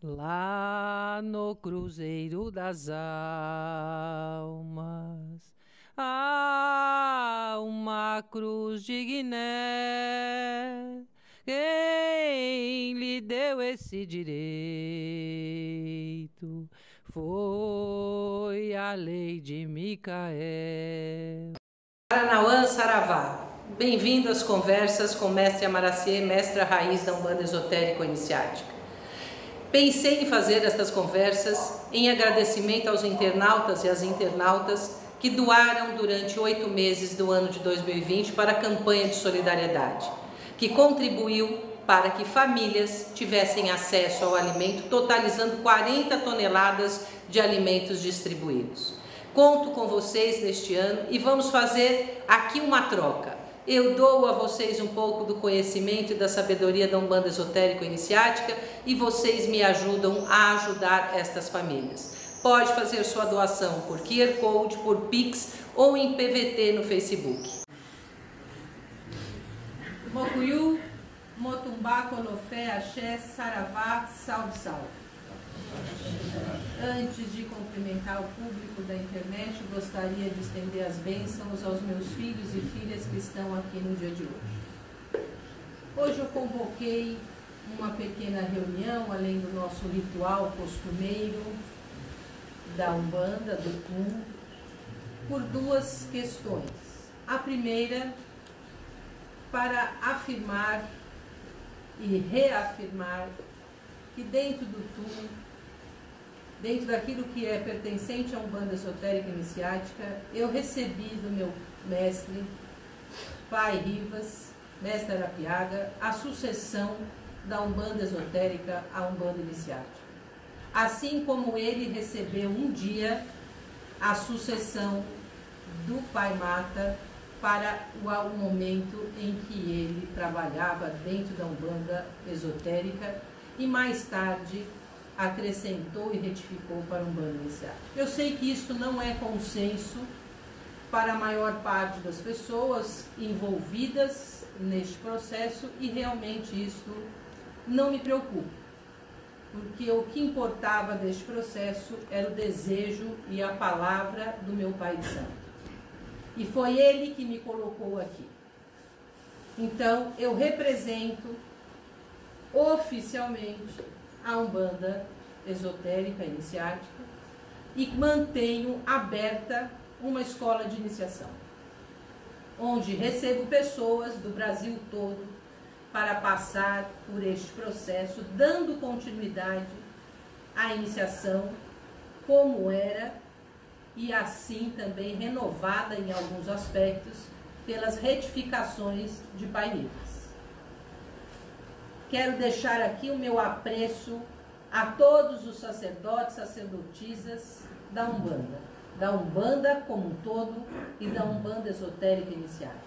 Lá no Cruzeiro das Almas há uma cruz de Guiné. Quem lhe deu esse direito foi a lei de Micael. Paranauã Saravá. Bem-vindo às conversas com Mestre Amaraciê, mestra raiz da Umbanda Esotérico Iniciática. Pensei em fazer estas conversas em agradecimento aos internautas e às internautas que doaram durante oito meses do ano de 2020 para a campanha de solidariedade, que contribuiu para que famílias tivessem acesso ao alimento, totalizando 40 toneladas de alimentos distribuídos. Conto com vocês neste ano e vamos fazer aqui uma troca. Eu dou a vocês um pouco do conhecimento e da sabedoria da Umbanda Esotérico Iniciática e vocês me ajudam a ajudar estas famílias. Pode fazer sua doação por QR Code, por Pix ou em PVT no Facebook. Mokuyu, Motumbá, Conofé, Axé, Saravá, salve, salve. Antes de cumprimentar o público da internet, gostaria de estender as bênçãos aos meus filhos e filhas que estão aqui no dia de hoje. Hoje eu convoquei uma pequena reunião, além do nosso ritual costumeiro da Umbanda, do Tum, por duas questões. A primeira, para afirmar e reafirmar que dentro do Tum dentro daquilo que é pertencente a Umbanda Esotérica Iniciática, eu recebi do meu mestre, pai Rivas, mestre Arapiaga, a sucessão da Umbanda Esotérica à Umbanda Iniciática. Assim como ele recebeu um dia a sucessão do Pai Mata para o momento em que ele trabalhava dentro da Umbanda Esotérica e mais tarde acrescentou e retificou para um bando inicial. Eu sei que isso não é consenso para a maior parte das pessoas envolvidas neste processo e realmente isso não me preocupa, porque o que importava deste processo era o desejo e a palavra do meu Pai Santo. E foi ele que me colocou aqui. Então, eu represento oficialmente a Umbanda esotérica iniciática e mantenho aberta uma escola de iniciação, onde recebo pessoas do Brasil todo para passar por este processo, dando continuidade à iniciação como era e assim também renovada em alguns aspectos pelas retificações de Pai Rivas. Quero deixar aqui o meu apreço a todos os sacerdotes, sacerdotisas da Umbanda, da Umbanda como um todo e da Umbanda esotérica iniciática.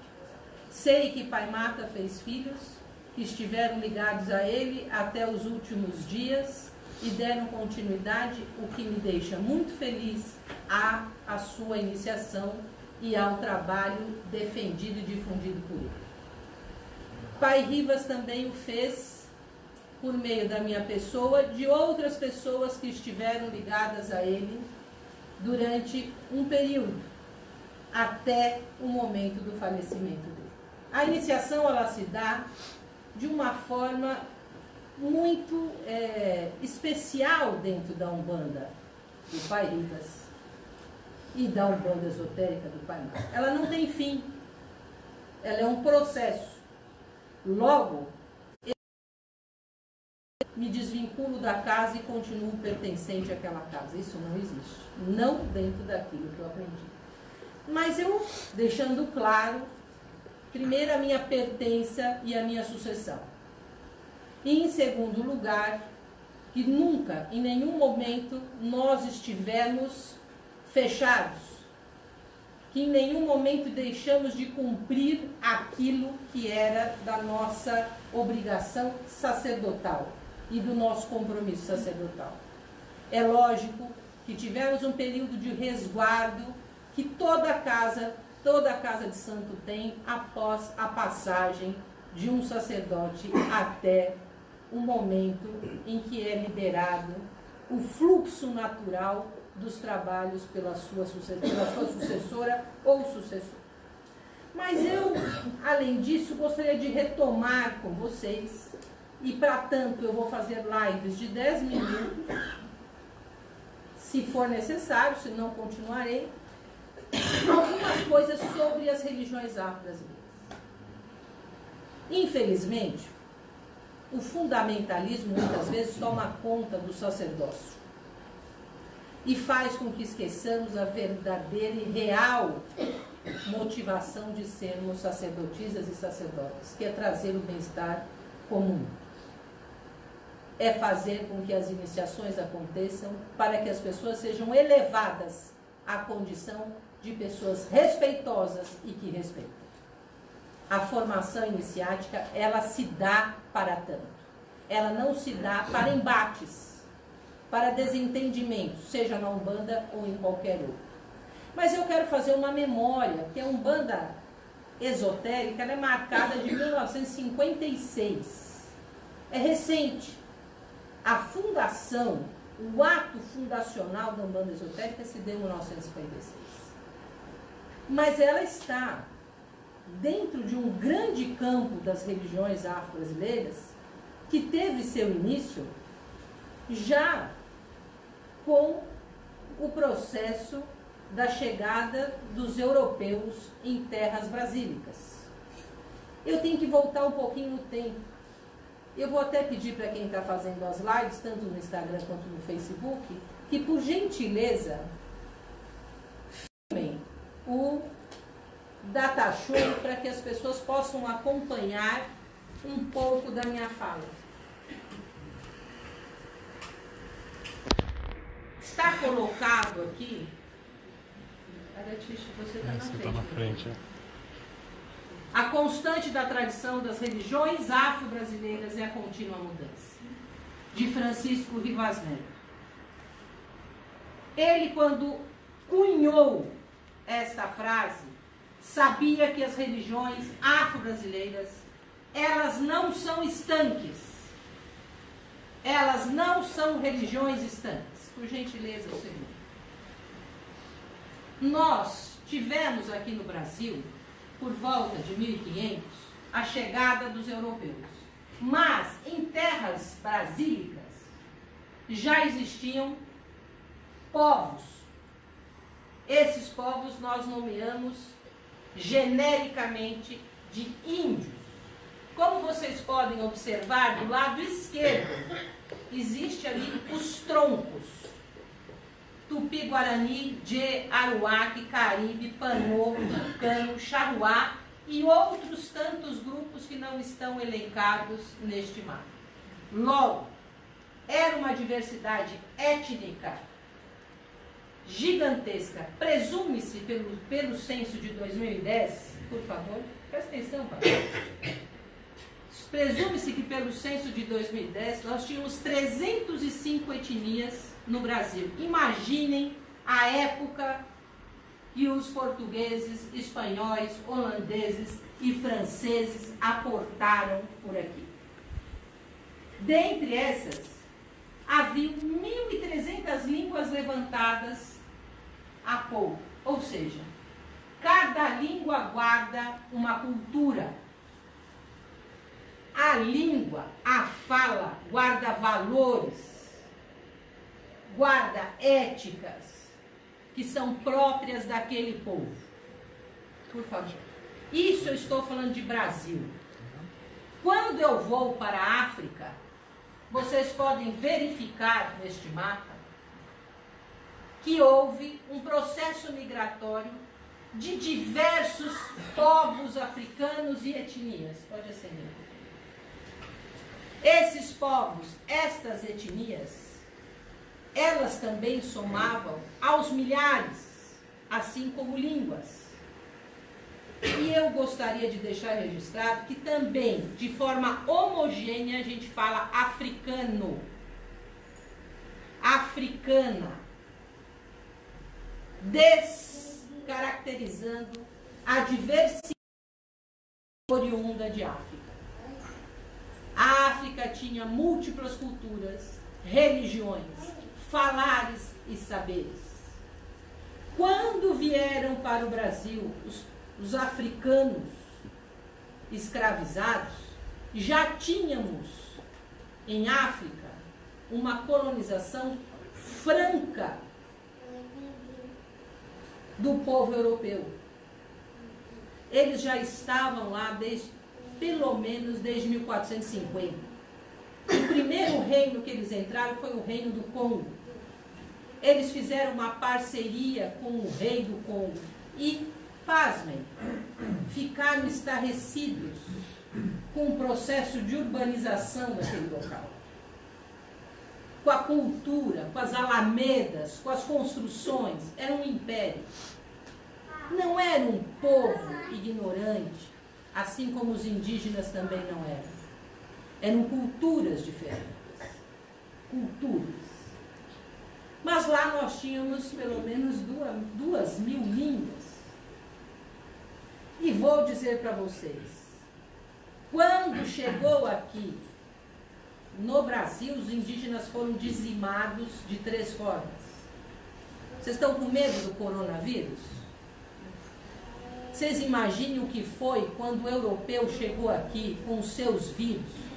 Sei que Pai Mata fez filhos que estiveram ligados a ele até os últimos dias e deram continuidade, o que me deixa muito feliz a, a sua iniciação e ao trabalho defendido e difundido por ele. Pai Rivas também o fez por meio da minha pessoa, de outras pessoas que estiveram ligadas a ele durante um período, até o momento do falecimento dele. A iniciação ela se dá de uma forma muito é, especial dentro da Umbanda do Pai Rivas e da Umbanda esotérica do Pai Mar. Ela não tem fim, ela é um processo. Logo, me desvinculo da casa e continuo pertencente àquela casa. Isso não existe. Não dentro daquilo que eu aprendi. Mas eu, deixando claro, primeiro a minha pertença e a minha sucessão. E em segundo lugar, que nunca, em nenhum momento, nós estivemos fechados. Que em nenhum momento deixamos de cumprir aquilo que era da nossa obrigação sacerdotal e do nosso compromisso sacerdotal. É lógico que tivemos um período de resguardo que toda casa, toda casa de santo tem após a passagem de um sacerdote até o momento em que é liberado o fluxo natural dos trabalhos pela sua, pela sua sucessora ou sucessor. Mas eu, além disso, gostaria de retomar com vocês, e para tanto eu vou fazer lives de 10 minutos, se for necessário, se não continuarei, algumas coisas sobre as religiões afro-brasileiras. Infelizmente, o fundamentalismo muitas vezes toma conta do sacerdócio e faz com que esqueçamos a verdadeira e real motivação de sermos sacerdotisas e sacerdotes, que é trazer o bem-estar comum. É fazer com que as iniciações aconteçam para que as pessoas sejam elevadas à condição de pessoas respeitosas e que respeitam. A formação iniciática, ela se dá para tanto. Ela não se dá para embates, para desentendimentos, seja na Umbanda ou em qualquer outro. Mas eu quero fazer uma memória, que a Umbanda esotérica é marcada de 1956. É recente. A fundação, o ato fundacional da Umbanda esotérica se deu em 1956. Mas ela está dentro de um grande campo das religiões afro-brasileiras que teve seu início já com o processo da chegada dos europeus em terras brasílicas. Eu tenho que voltar um pouquinho no tempo. Eu vou até pedir para quem está fazendo as lives, tanto no Instagram quanto no Facebook, que por gentileza filmem o data show para que as pessoas possam acompanhar um pouco da minha fala. Está colocado aqui você está na, tá na frente. É. A constante da tradição das religiões afro-brasileiras é a contínua mudança. De Francisco Rivas Neto. Ele, quando cunhou esta frase, sabia que as religiões afro-brasileiras, elas não são estanques. Elas não são religiões estanques. Por gentileza, segundo. Nós tivemos aqui no Brasil, por volta de 1500, a chegada dos europeus. Mas em terras brasílicas já existiam povos. Esses povos nós nomeamos genericamente de índios. Como vocês podem observar, do lado esquerdo existe ali os troncos Tupi-Guarani, de Aruac, Caribe, Panô, Tucano, Charruá e outros tantos grupos que não estão elencados neste mapa. Logo, era uma diversidade étnica gigantesca. Presume-se pelo, pelo censo de 2010, por favor, presta atenção, papai. Presume-se que pelo censo de 2010 nós tínhamos 305 etnias no Brasil. Imaginem a época que os portugueses, espanhóis, holandeses e franceses aportaram por aqui. Dentre essas, havia 1.300 línguas levantadas há pouco. Ou seja, cada língua guarda uma cultura. A língua, a fala, guarda valores guarda éticas que são próprias daquele povo. Por favor. Isso eu estou falando de Brasil. Quando eu vou para a África, vocês podem verificar neste mapa que houve um processo migratório de diversos povos africanos e etnias. Pode acender. Esses povos, estas etnias, elas também somavam aos milhares, assim como línguas. E eu gostaria de deixar registrado que também, de forma homogênea, a gente fala africano, africana, descaracterizando a diversidade oriunda de África. Tinha múltiplas culturas, religiões, falares e saberes. Quando vieram para o Brasil os, os africanos escravizados, já tínhamos em África uma colonização franca do povo europeu. Eles já estavam lá desde, pelo menos desde 1450. O primeiro reino que eles entraram foi o reino do Congo. Eles fizeram uma parceria com o rei do Congo e, pasmem, ficaram estarrecidos com o processo de urbanização daquele local. Com a cultura, com as alamedas, com as construções. Era um império. Não era um povo ignorante, assim como os indígenas também não eram. Eram culturas diferentes. Culturas. Mas lá nós tínhamos pelo menos duas, duas mil línguas. E vou dizer para vocês, quando chegou aqui, no Brasil, os indígenas foram dizimados de três formas. Vocês estão com medo do coronavírus? Vocês imaginem o que foi quando o europeu chegou aqui com seus vírus?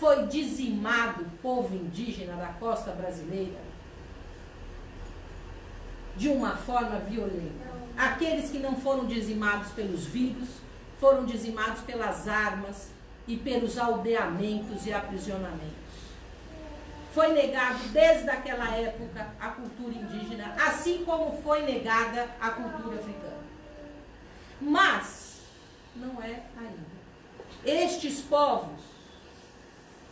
Foi dizimado o povo indígena da costa brasileira de uma forma violenta. Aqueles que não foram dizimados pelos vírus foram dizimados pelas armas e pelos aldeamentos e aprisionamentos. Foi negado desde aquela época a cultura indígena, assim como foi negada a cultura africana. Mas não é ainda. Estes povos,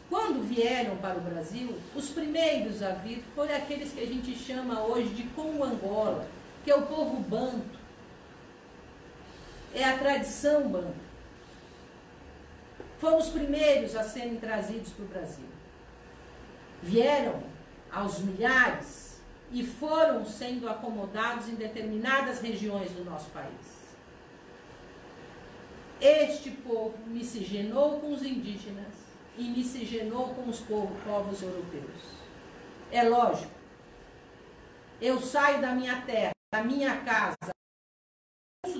quando vieram para o Brasil, os primeiros a vir foram aqueles que a gente chama hoje de Congo Angola, que é o povo banto é a tradição banca. Foram os primeiros a serem trazidos para o Brasil. Vieram aos milhares e foram sendo acomodados em determinadas regiões do nosso país. Este povo miscigenou com os indígenas e miscigenou com os povos europeus. É lógico. Eu saio da minha terra, da minha casa,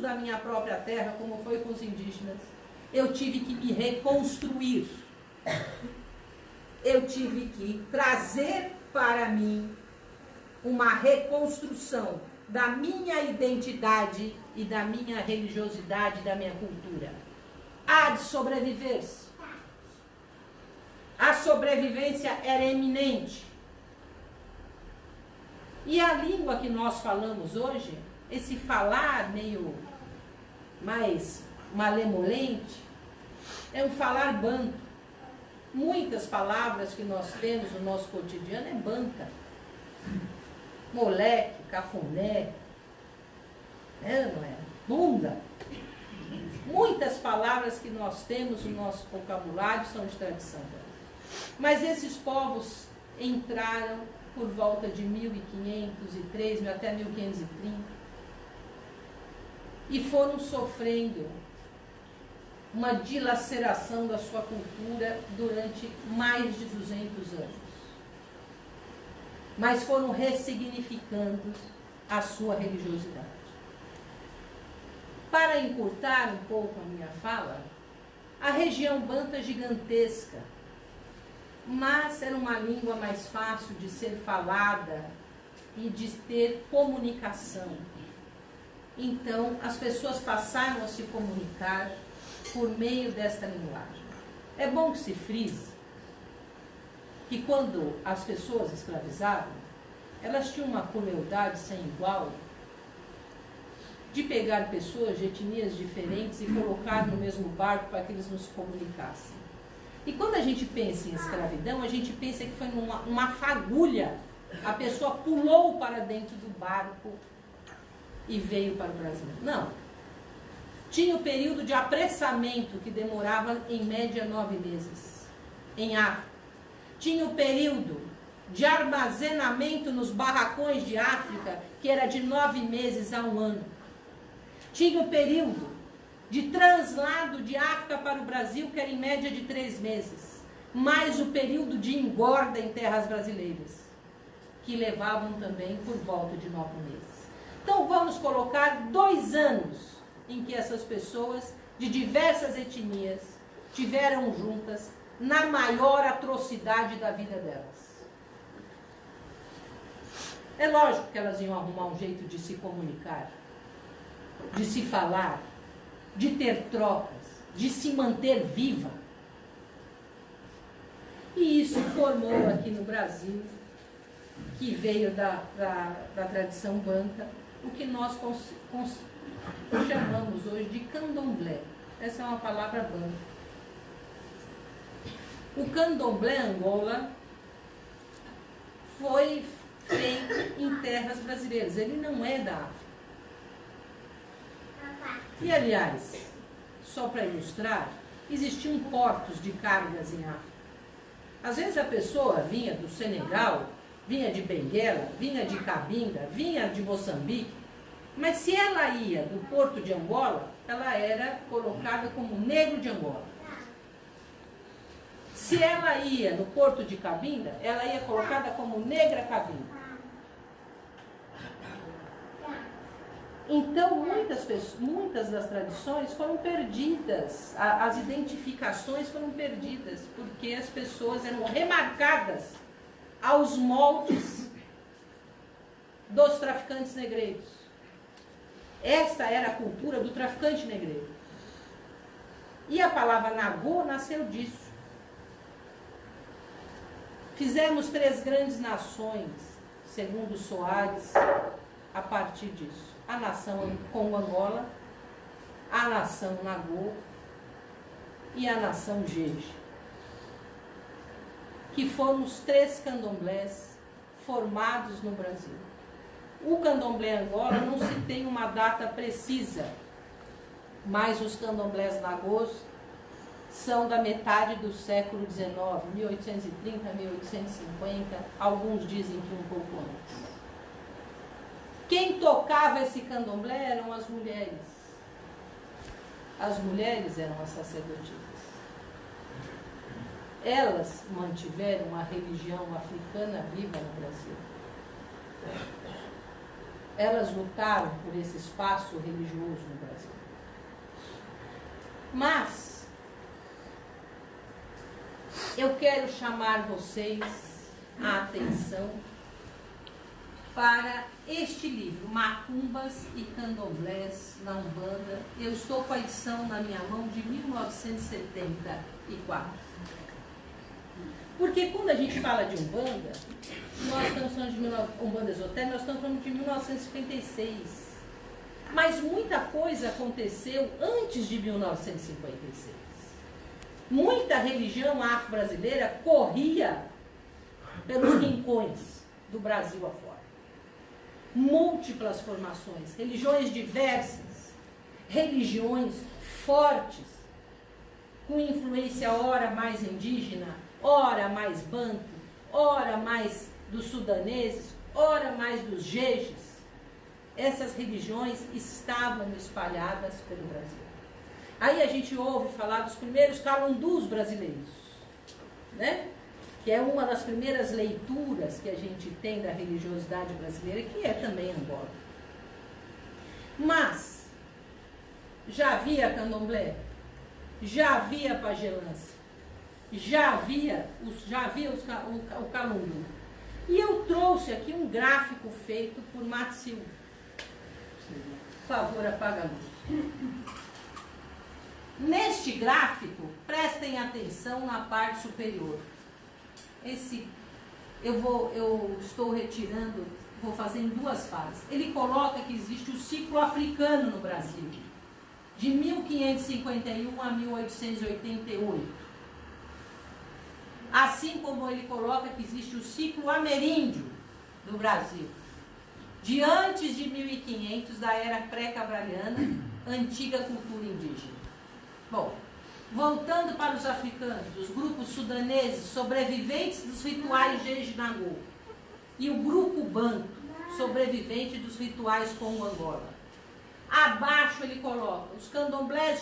da minha própria terra, como foi com os indígenas, eu tive que me reconstruir. Eu tive que trazer para mim uma reconstrução da minha identidade e da minha religiosidade, da minha cultura. Há de sobreviver-se. A sobrevivência era eminente. E a língua que nós falamos hoje, esse falar meio mais malemolente, é um falar banco. Muitas palavras que nós temos no nosso cotidiano é banca. Moleque, cafuné, né, não é? Bunda. Muitas palavras que nós temos no nosso vocabulário são de tradição. Mas esses povos entraram por volta de 1503 até 1530 e foram sofrendo uma dilaceração da sua cultura durante mais de 200 anos. Mas foram ressignificando a sua religiosidade. Para encurtar um pouco a minha fala, a região banta é gigantesca, mas era uma língua mais fácil de ser falada e de ter comunicação então, as pessoas passaram a se comunicar por meio desta linguagem. É bom que se frise que quando as pessoas escravizavam, elas tinham uma crueldade sem igual de pegar pessoas de etnias diferentes e colocar no mesmo barco para que eles não se comunicassem. E quando a gente pensa em escravidão, a gente pensa que foi numa uma fagulha. A pessoa pulou para dentro do barco e veio para o Brasil. Não. Tinha o período de apressamento, que demorava em média nove meses, em África. Tinha o período de armazenamento nos barracões de África, que era de nove meses a um ano. Tinha o período de translado de África para o Brasil, que era em média de três meses. mais o período de engorda em terras brasileiras, que levavam também por volta de nove meses. Então vamos colocar dois anos em que essas pessoas de diversas etnias tiveram juntas na maior atrocidade da vida delas. É lógico que elas iam arrumar um jeito de se comunicar, de se falar, de ter trocas, de se manter viva. E isso formou aqui no Brasil, que veio da, da, da tradição banca, o que nós cons, cons, chamamos hoje de candomblé. Essa é uma palavra banca. O candomblé Angola foi feito em terras brasileiras. Ele não é da África. E, aliás, só para ilustrar, existiam portos de cargas em África. Às vezes a pessoa vinha do Senegal, vinha de Benguela, vinha de Cabinda, vinha de Moçambique, mas se ela ia do porto de Angola, ela era colocada como negro de Angola. Se ela ia no porto de Cabinda, ela ia colocada como negra Cabinda. Então, muitas, pessoas, muitas das tradições foram perdidas, as identificações foram perdidas, porque as pessoas eram remarcadas aos moldes dos traficantes negreiros. Esta era a cultura do traficante negreiro. E a palavra Nagô nasceu disso. Fizemos três grandes nações, segundo Soares, a partir disso. A nação Congo Angola, a nação Nagô e a nação Jeje. Que foram os três candomblés formados no Brasil. O candomblé Angola não se tem uma data precisa, mas os candomblés Nagôs são da metade do século XIX, 1830, 1850, alguns dizem que um pouco antes. Quem tocava esse candomblé eram as mulheres. As mulheres eram as sacerdotisas. Elas mantiveram a religião africana viva no Brasil. Elas lutaram por esse espaço religioso no Brasil. Mas eu quero chamar vocês a atenção para este livro, Macumbas e Candomblés na Umbanda. Eu estou com a edição na minha mão de 1974. Porque quando a gente fala de Umbanda, nós estamos falando de Umbanda Esotérica, nós estamos falando de 1956. Mas muita coisa aconteceu antes de 1956 muita religião afro-brasileira corria pelos rincões do Brasil afora. Múltiplas formações, religiões diversas, religiões fortes, com influência ora mais indígena, ora mais banto, ora mais dos sudaneses, ora mais dos jejes. Essas religiões estavam espalhadas pelo Brasil. Aí a gente ouve falar dos primeiros calundus brasileiros, né? Que é uma das primeiras leituras que a gente tem da religiosidade brasileira, que é também Angola. Mas, já havia candomblé, já havia pagelância, já havia, os, já havia os, o, o calundu. E eu trouxe aqui um gráfico feito por Matsil. Por favor, apaga a luz. Neste gráfico, prestem atenção na parte superior. Esse eu vou eu estou retirando, vou fazer em duas fases. Ele coloca que existe o ciclo africano no Brasil, de 1551 a 1888. Assim como ele coloca que existe o ciclo ameríndio do Brasil, de antes de 1500 da era pré-cabraliana, antiga cultura indígena. Bom, voltando para os africanos, os grupos sudaneses sobreviventes dos rituais Jejinagô e o grupo Banto, sobrevivente dos rituais Congo Angola. Abaixo ele coloca os candomblés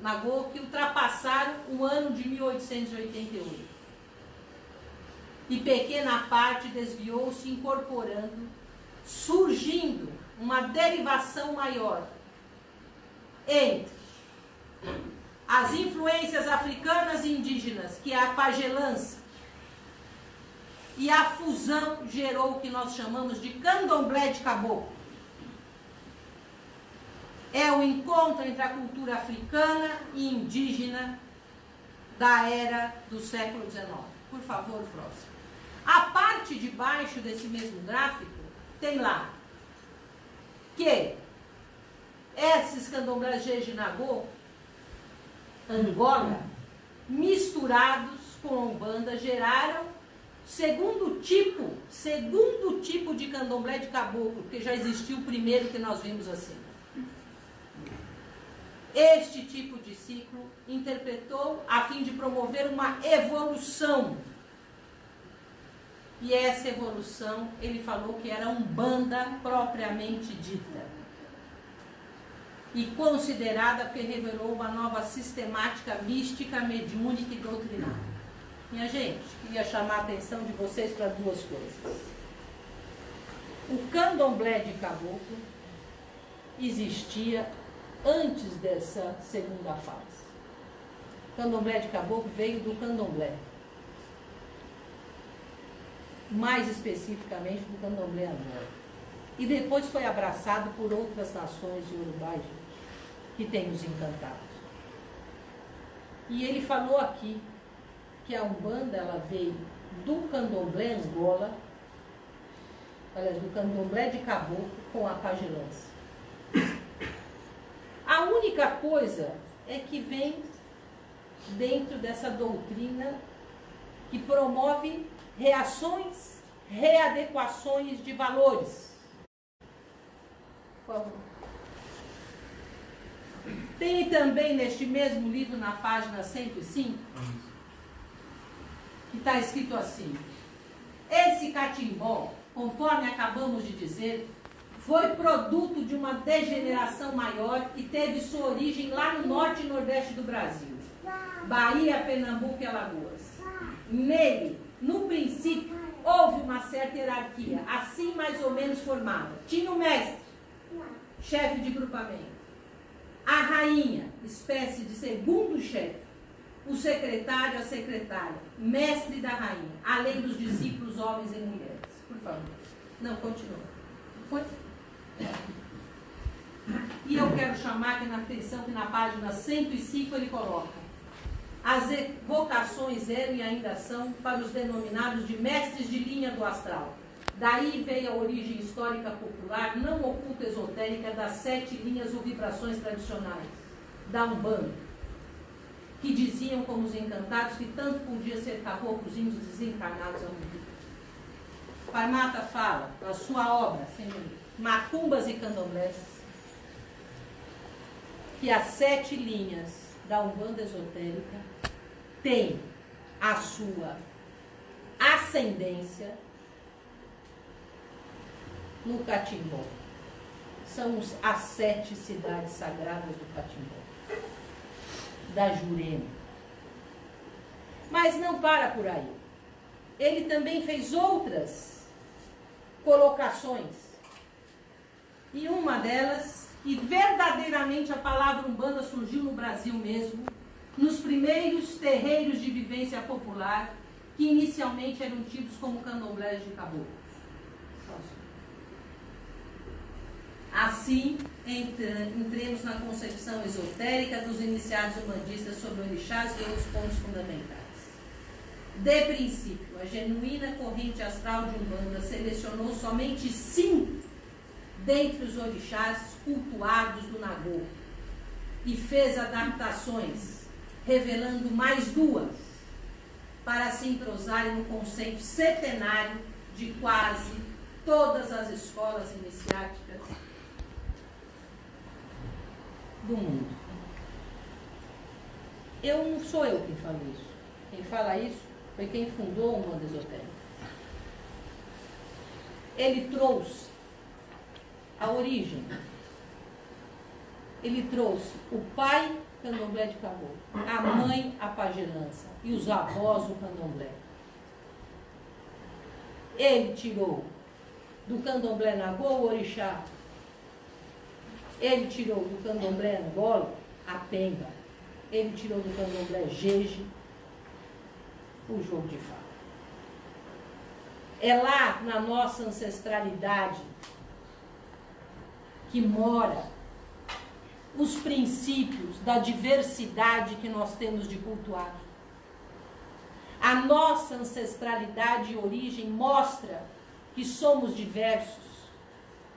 Nagô que ultrapassaram o ano de 1888. E pequena parte desviou-se incorporando, surgindo uma derivação maior entre as influências africanas e indígenas, que é a pagelança, e a fusão gerou o que nós chamamos de candomblé de caboclo. É o encontro entre a cultura africana e indígena da era do século XIX. Por favor, próximo. A parte de baixo desse mesmo gráfico tem lá que esses candomblés de Nagô, Angola, misturados com a Umbanda, geraram segundo tipo, segundo tipo de candomblé de caboclo, porque já existiu o primeiro que nós vimos assim. Este tipo de ciclo interpretou a fim de promover uma evolução. E essa evolução, ele falou que era um banda propriamente dita. E considerada porque revelou uma nova sistemática mística, mediúnica e doutrinária. Minha gente, queria chamar a atenção de vocês para duas coisas. O candomblé de caboclo existia antes dessa segunda fase. O candomblé de caboclo veio do candomblé. Mais especificamente do candomblé anônimo. E depois foi abraçado por outras nações de Uruguai que tem os encantados. E ele falou aqui que a Umbanda ela veio do candomblé Angola, aliás, do candomblé de caboclo com a pagelança. A única coisa é que vem dentro dessa doutrina que promove reações, readequações de valores. Por favor. Tem também neste mesmo livro, na página 105, que está escrito assim: Esse catimbó, conforme acabamos de dizer, foi produto de uma degeneração maior e teve sua origem lá no norte e nordeste do Brasil, Bahia, Pernambuco e Alagoas. Nele, no princípio, houve uma certa hierarquia, assim mais ou menos formada. Tinha o mestre, chefe de grupamento. A rainha, espécie de segundo chefe o secretário, a secretária, mestre da rainha, além dos discípulos, homens e mulheres. Por favor. Não, continua. Foi? E eu quero chamar aqui na atenção que na página 105 ele coloca as vocações eram e ainda são para os denominados de mestres de linha do astral. Daí veio a origem histórica popular, não oculta esotérica, das sete linhas ou vibrações tradicionais da Umbanda que diziam como os encantados que tanto podia ser caboclos índios desencarnados ao mundo. Parmata fala, na sua obra, Macumbas e Candomblés, que as sete linhas da Umbanda Esotérica têm a sua ascendência no Catimbó. São as sete cidades sagradas do Catimbó da Jurema. Mas não para por aí. Ele também fez outras colocações. E uma delas, e verdadeiramente a palavra Umbanda surgiu no Brasil mesmo, nos primeiros terreiros de vivência popular, que inicialmente eram tidos como candomblés de caboclo. Assim, entremos na concepção esotérica dos iniciados humanistas sobre orixás e outros pontos fundamentais. De princípio, a genuína corrente astral de Umbanda selecionou somente cinco dentre os orixás cultuados do Nagô e fez adaptações, revelando mais duas, para se entrosarem no conceito centenário de quase todas as escolas iniciáticas do mundo. Eu não sou eu quem falo isso. Quem fala isso foi quem fundou o mundo esotérico. Ele trouxe a origem ele trouxe o pai candomblé de caboclo, a mãe a pagelança e os avós o candomblé. Ele tirou do candomblé Nagô o orixá. Ele tirou do candomblé Angola a pemba. Ele tirou do candomblé Jeje o jogo de fala. É lá na nossa ancestralidade que mora os princípios da diversidade que nós temos de cultuar. A nossa ancestralidade e origem mostra que somos diversos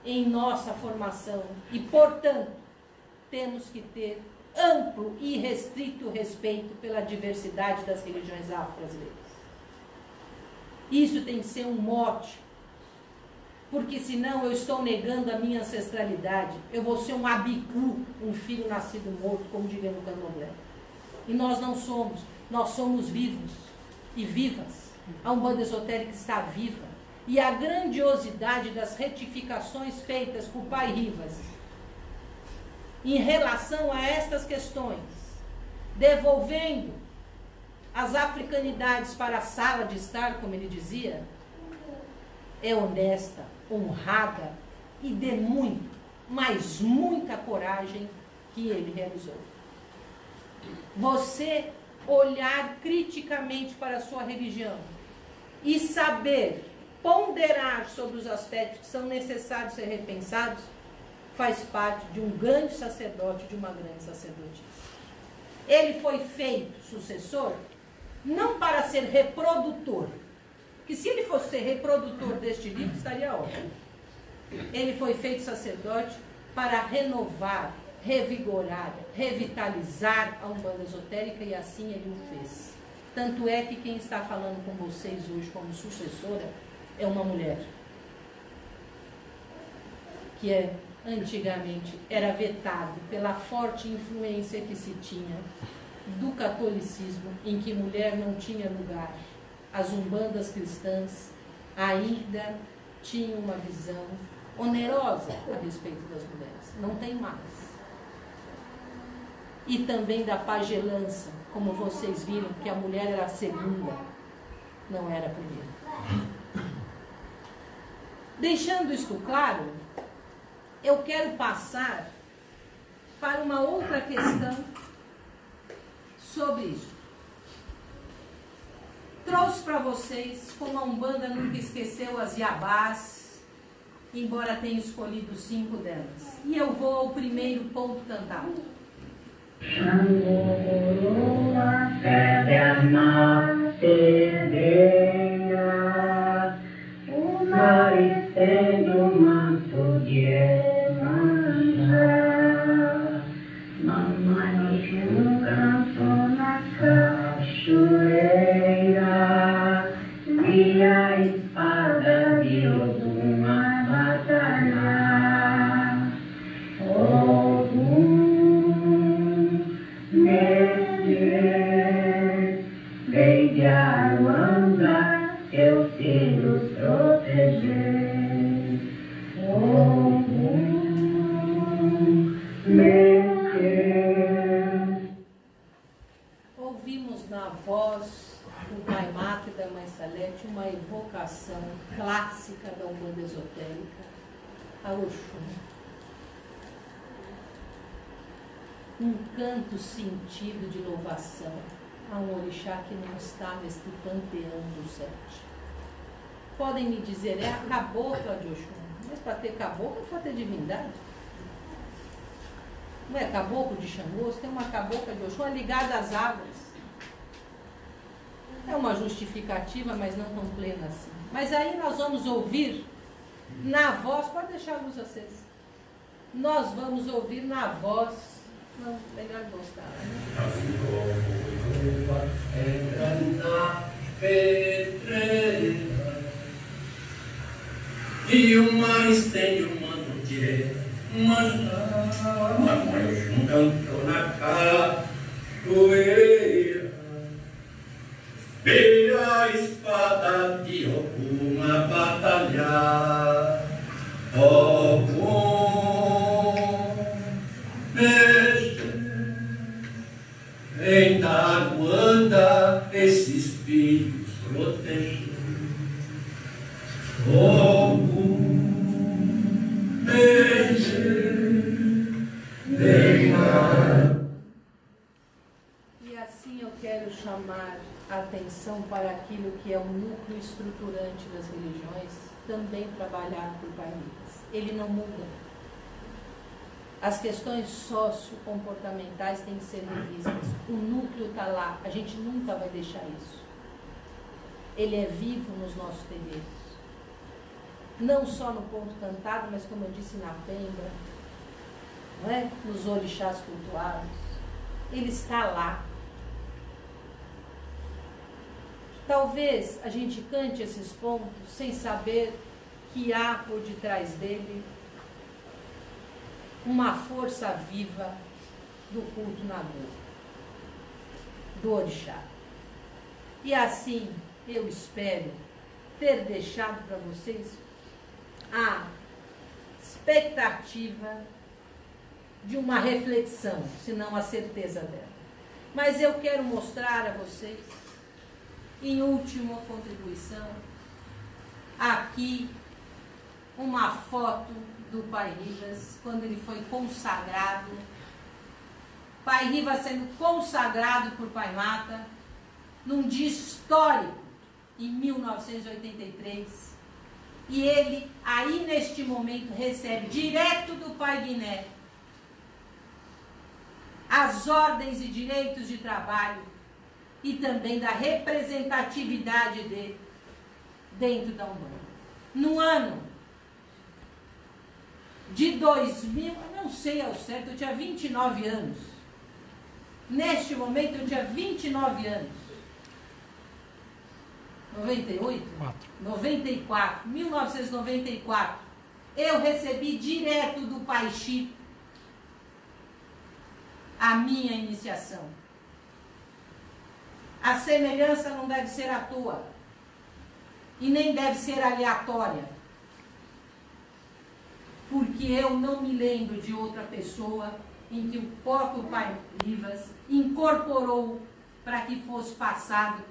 em nossa formação e, portanto, temos que ter amplo e restrito respeito pela diversidade das religiões afro-brasileiras. Isso tem que ser um mote, porque senão eu estou negando a minha ancestralidade. Eu vou ser um abicu, um filho nascido morto, como diria no candomblé. E nós não somos, nós somos vivos e vivas. A Umbanda Esotérica está viva. E a grandiosidade das retificações feitas por Pai Rivas em relação a estas questões, devolvendo as africanidades para a sala de estar, como ele dizia, é honesta, honrada e de muito, mas muita coragem que ele realizou. Você olhar criticamente para a sua religião e saber ponderar sobre os aspectos que são necessários ser repensados, faz parte de um grande sacerdote, de uma grande sacerdotisa. Ele foi feito sucessor não para ser reprodutor, que se ele fosse ser reprodutor deste livro, estaria ótimo. Ele foi feito sacerdote para renovar, revigorar, revitalizar a Umbanda Esotérica e assim ele o fez. Tanto é que quem está falando com vocês hoje como sucessora é uma mulher. Que é antigamente era vetado pela forte influência que se tinha do catolicismo, em que mulher não tinha lugar. As umbandas cristãs ainda tinham uma visão onerosa a respeito das mulheres. Não tem mais. E também da pagelança, como vocês viram, que a mulher era a segunda, não era a primeira. Deixando isto claro, eu quero passar para uma outra questão sobre isso. Trouxe para vocês como a Umbanda nunca esqueceu as Yabás, embora tenha escolhido cinco delas. E eu vou ao primeiro ponto cantado. sentido de neste panteão do sete. Podem me dizer, é a cabocla de Oxum. Mas para ter caboclo é para ter divindade. Não é caboclo de Xangô, tem uma cabocla de Oxum é ligada às águas. É uma justificativa, mas não tão plena assim. Mas aí nós vamos ouvir na voz, pode deixar a luz acesa. Nós vamos ouvir na voz não, melhor gostar. E o mar estende uma noite, mas um canto na capoeira. Veio a espada de alguma batalha, algum para aquilo que é o núcleo estruturante das religiões, também trabalhado por Pai Ele não muda. As questões sociocomportamentais têm que ser revistas. O núcleo está lá, a gente nunca vai deixar isso. Ele é vivo nos nossos terreiros. Não só no ponto cantado, mas como eu disse na pembra, não é? nos orixás cultuados. Ele está lá. Talvez a gente cante esses pontos sem saber que há por detrás dele uma força viva do culto Nagô, do orixá. E assim, eu espero ter deixado para vocês a expectativa de uma reflexão, se não a certeza dela. Mas eu quero mostrar a vocês, em última contribuição, aqui uma foto do Pai Rivas, quando ele foi consagrado. Pai Rivas sendo consagrado por Pai Mata, num dia histórico, em 1983. E ele, aí neste momento, recebe direto do Pai Guiné as ordens e direitos de trabalho e também da representatividade dele dentro da Umbanda. No ano de 2000, eu não sei ao certo, eu tinha 29 anos. Neste momento eu tinha 29 anos. 98? 4. 94. 1994. Eu recebi direto do Pai Chico a minha iniciação. A semelhança não deve ser à toa. E nem deve ser aleatória porque eu não me lembro de outra pessoa em que o próprio Pai Rivas incorporou para que fosse passado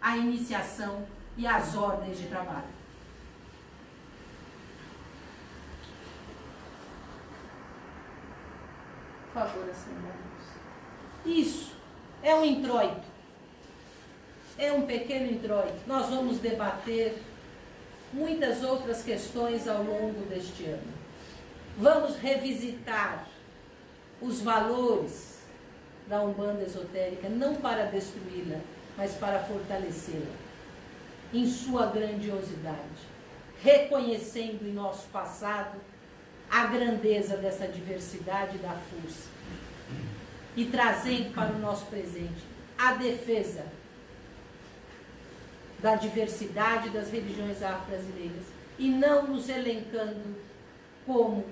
a iniciação e as ordens de trabalho. Por favor, assim, Isso é um introito. É um pequeno introito. Nós vamos debater muitas outras questões ao longo deste ano. Vamos revisitar os valores da Umbanda esotérica, não para destruí-la, mas para fortalecê-la em sua grandiosidade, reconhecendo em nosso passado a grandeza dessa diversidade da força e trazendo para o nosso presente a defesa da diversidade das religiões afro-brasileiras e não nos elencando como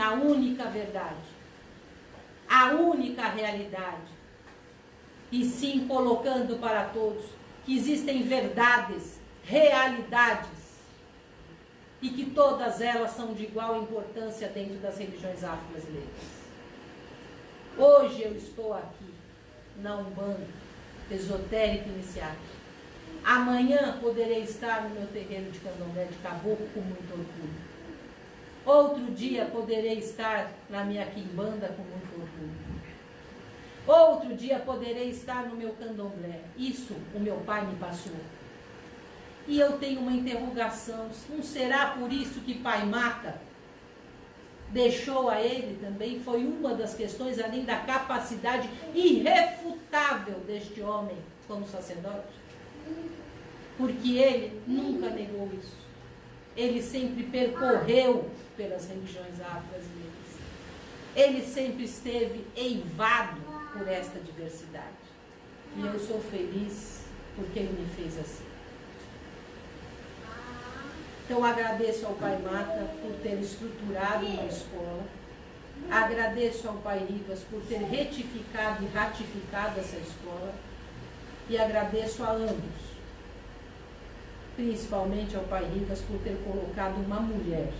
a única verdade, a única realidade, e sim colocando para todos que existem verdades, realidades, e que todas elas são de igual importância dentro das religiões afro-brasileiras. Hoje eu estou aqui na Umbanda, esotérica iniciada. Amanhã poderei estar no meu terreno de candomblé de caboclo com muito orgulho. Outro dia poderei estar na minha quimbanda com muito orgulho. Outro dia poderei estar no meu candomblé. Isso o meu pai me passou. E eu tenho uma interrogação: não será por isso que pai mata? Deixou a ele também, foi uma das questões, além da capacidade irrefutável deste homem como sacerdote. Porque ele nunca negou isso. Ele sempre percorreu pelas religiões afro-brasileiras. Ele sempre esteve eivado por esta diversidade. E eu sou feliz porque ele me fez assim. Então agradeço ao Pai Mata por ter estruturado uma escola. Agradeço ao Pai Rivas por ter retificado e ratificado essa escola. E agradeço a ambos, principalmente ao Pai Rivas, por ter colocado uma mulher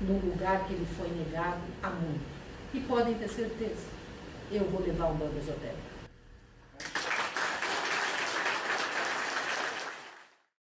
no lugar que ele foi negado há muito. E podem ter certeza, eu vou levar um bando esotérico.